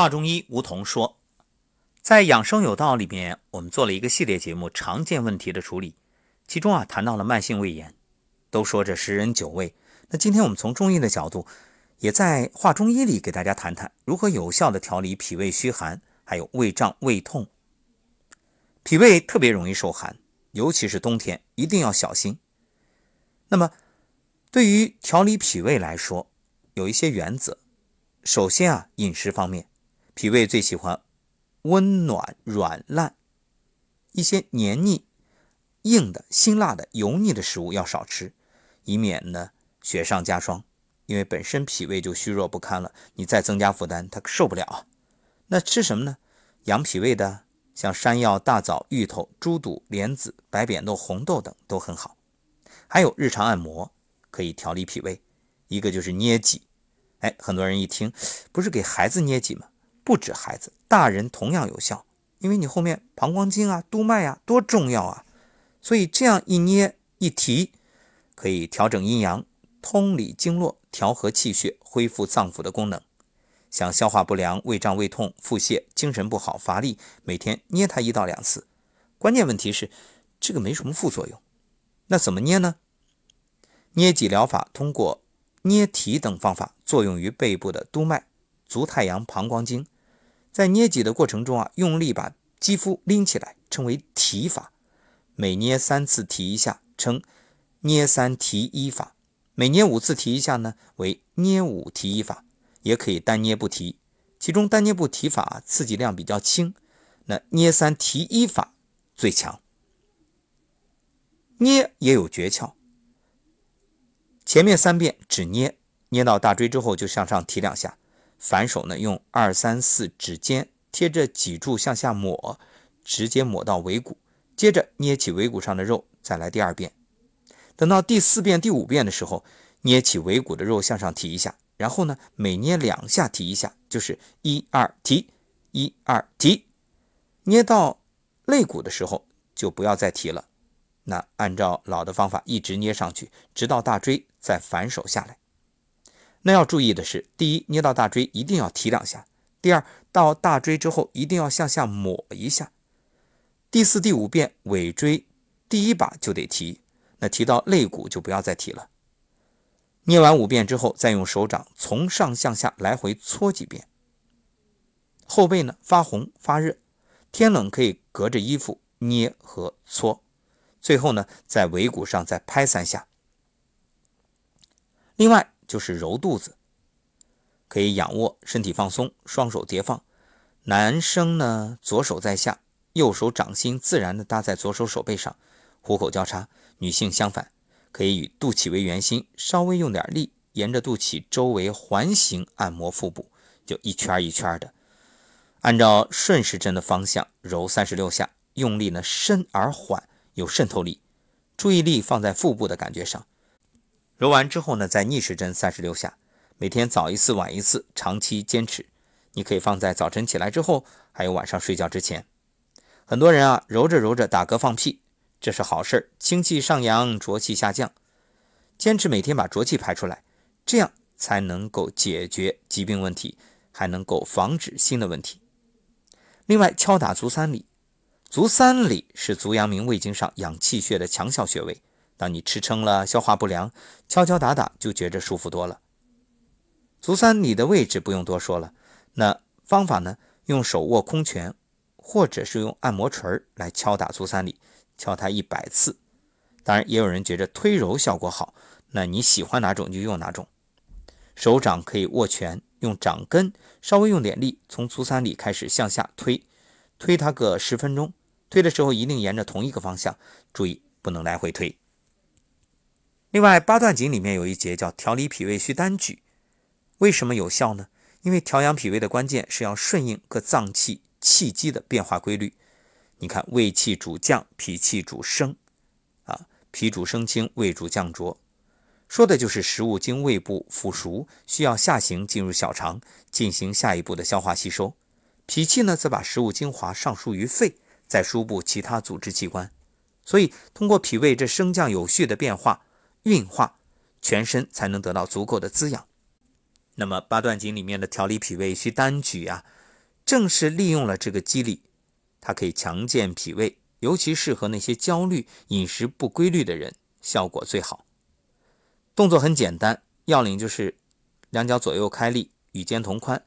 华中医吴桐说，在养生有道里面，我们做了一个系列节目，常见问题的处理，其中啊谈到了慢性胃炎，都说这十人九胃。那今天我们从中医的角度，也在华中医里给大家谈谈如何有效的调理脾胃虚寒，还有胃胀、胃痛。脾胃特别容易受寒，尤其是冬天，一定要小心。那么，对于调理脾胃来说，有一些原则。首先啊，饮食方面。脾胃最喜欢温暖、软烂，一些黏腻、硬的、辛辣的、油腻的食物要少吃，以免呢雪上加霜。因为本身脾胃就虚弱不堪了，你再增加负担，它受不了啊。那吃什么呢？养脾胃的，像山药、大枣、芋头、猪肚、莲子、白扁豆、红豆等都很好。还有日常按摩可以调理脾胃，一个就是捏脊。哎，很多人一听，不是给孩子捏脊吗？不止孩子，大人同样有效，因为你后面膀胱经啊、督脉啊多重要啊，所以这样一捏一提，可以调整阴阳、通理经络、调和气血、恢复脏腑的功能。像消化不良、胃胀、胃痛、腹泻、精神不好、乏力，每天捏它一到两次。关键问题是这个没什么副作用，那怎么捏呢？捏脊疗法通过捏提等方法，作用于背部的督脉、足太阳、膀胱经。在捏脊的过程中啊，用力把肌肤拎起来，称为提法。每捏三次提一下，称捏三提一法。每捏五次提一下呢，为捏五提一法。也可以单捏不提，其中单捏不提法刺激量比较轻，那捏三提一法最强。捏也有诀窍，前面三遍只捏，捏到大椎之后就向上提两下。反手呢，用二三四指尖贴着脊柱向下抹，直接抹到尾骨，接着捏起尾骨上的肉，再来第二遍。等到第四遍、第五遍的时候，捏起尾骨的肉向上提一下，然后呢，每捏两下提一下，就是一二提，一二提。捏到肋骨的时候就不要再提了。那按照老的方法一直捏上去，直到大椎，再反手下来。那要注意的是，第一，捏到大椎一定要提两下；第二，到大椎之后一定要向下抹一下。第四、第五遍尾椎第一把就得提，那提到肋骨就不要再提了。捏完五遍之后，再用手掌从上向下来回搓几遍。后背呢发红发热，天冷可以隔着衣服捏和搓。最后呢，在尾骨上再拍三下。另外。就是揉肚子，可以仰卧，身体放松，双手叠放。男生呢，左手在下，右手掌心自然的搭在左手手背上，虎口交叉。女性相反，可以以肚脐为圆心，稍微用点力，沿着肚脐周围环形按摩腹部，就一圈一圈的，按照顺时针的方向揉三十六下，用力呢深而缓，有渗透力，注意力放在腹部的感觉上。揉完之后呢，再逆时针三十六下，每天早一次晚一次，长期坚持。你可以放在早晨起来之后，还有晚上睡觉之前。很多人啊，揉着揉着打嗝放屁，这是好事儿清气上扬，浊气下降。坚持每天把浊气排出来，这样才能够解决疾病问题，还能够防止新的问题。另外，敲打足三里，足三里是足阳明胃经上养气血的强效穴位。当你吃撑了、消化不良，敲敲打打就觉着舒服多了。足三里的位置不用多说了，那方法呢？用手握空拳，或者是用按摩锤来敲打足三里，敲它一百次。当然，也有人觉着推揉效果好，那你喜欢哪种就用哪种。手掌可以握拳，用掌根稍微用点力，从足三里开始向下推，推它个十分钟。推的时候一定沿着同一个方向，注意不能来回推。另外，八段锦里面有一节叫调理脾胃需单举，为什么有效呢？因为调养脾胃的关键是要顺应各脏器气机的变化规律。你看，胃气主降，脾气主升，啊，脾主升清，胃主降浊，说的就是食物经胃部腐熟，需要下行进入小肠，进行下一步的消化吸收。脾气呢，则把食物精华上输于肺，再输布其他组织器官。所以，通过脾胃这升降有序的变化。运化全身才能得到足够的滋养。那么八段锦里面的调理脾胃需单举啊，正是利用了这个机理，它可以强健脾胃，尤其适合那些焦虑、饮食不规律的人，效果最好。动作很简单，要领就是两脚左右开立，与肩同宽，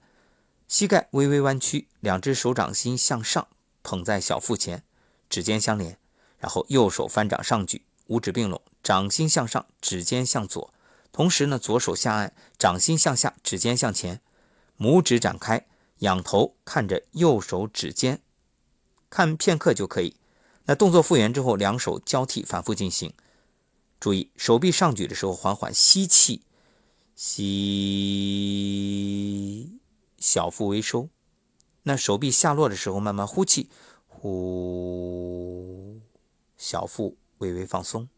膝盖微微弯曲，两只手掌心向上捧在小腹前，指尖相连，然后右手翻掌上举，五指并拢，掌心向上，指尖向左，同时呢，左手下按，掌心向下，指尖向前，拇指展开。仰头看着右手指尖，看片刻就可以。那动作复原之后，两手交替反复进行。注意手臂上举的时候，缓缓吸气，吸，小腹微收。那手臂下落的时候，慢慢呼气，呼，小腹微微放松。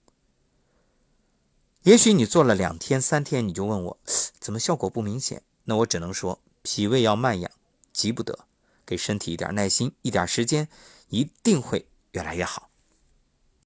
也许你做了两天、三天，你就问我怎么效果不明显？那我只能说，脾胃要慢养。急不得，给身体一点耐心，一点时间，一定会越来越好。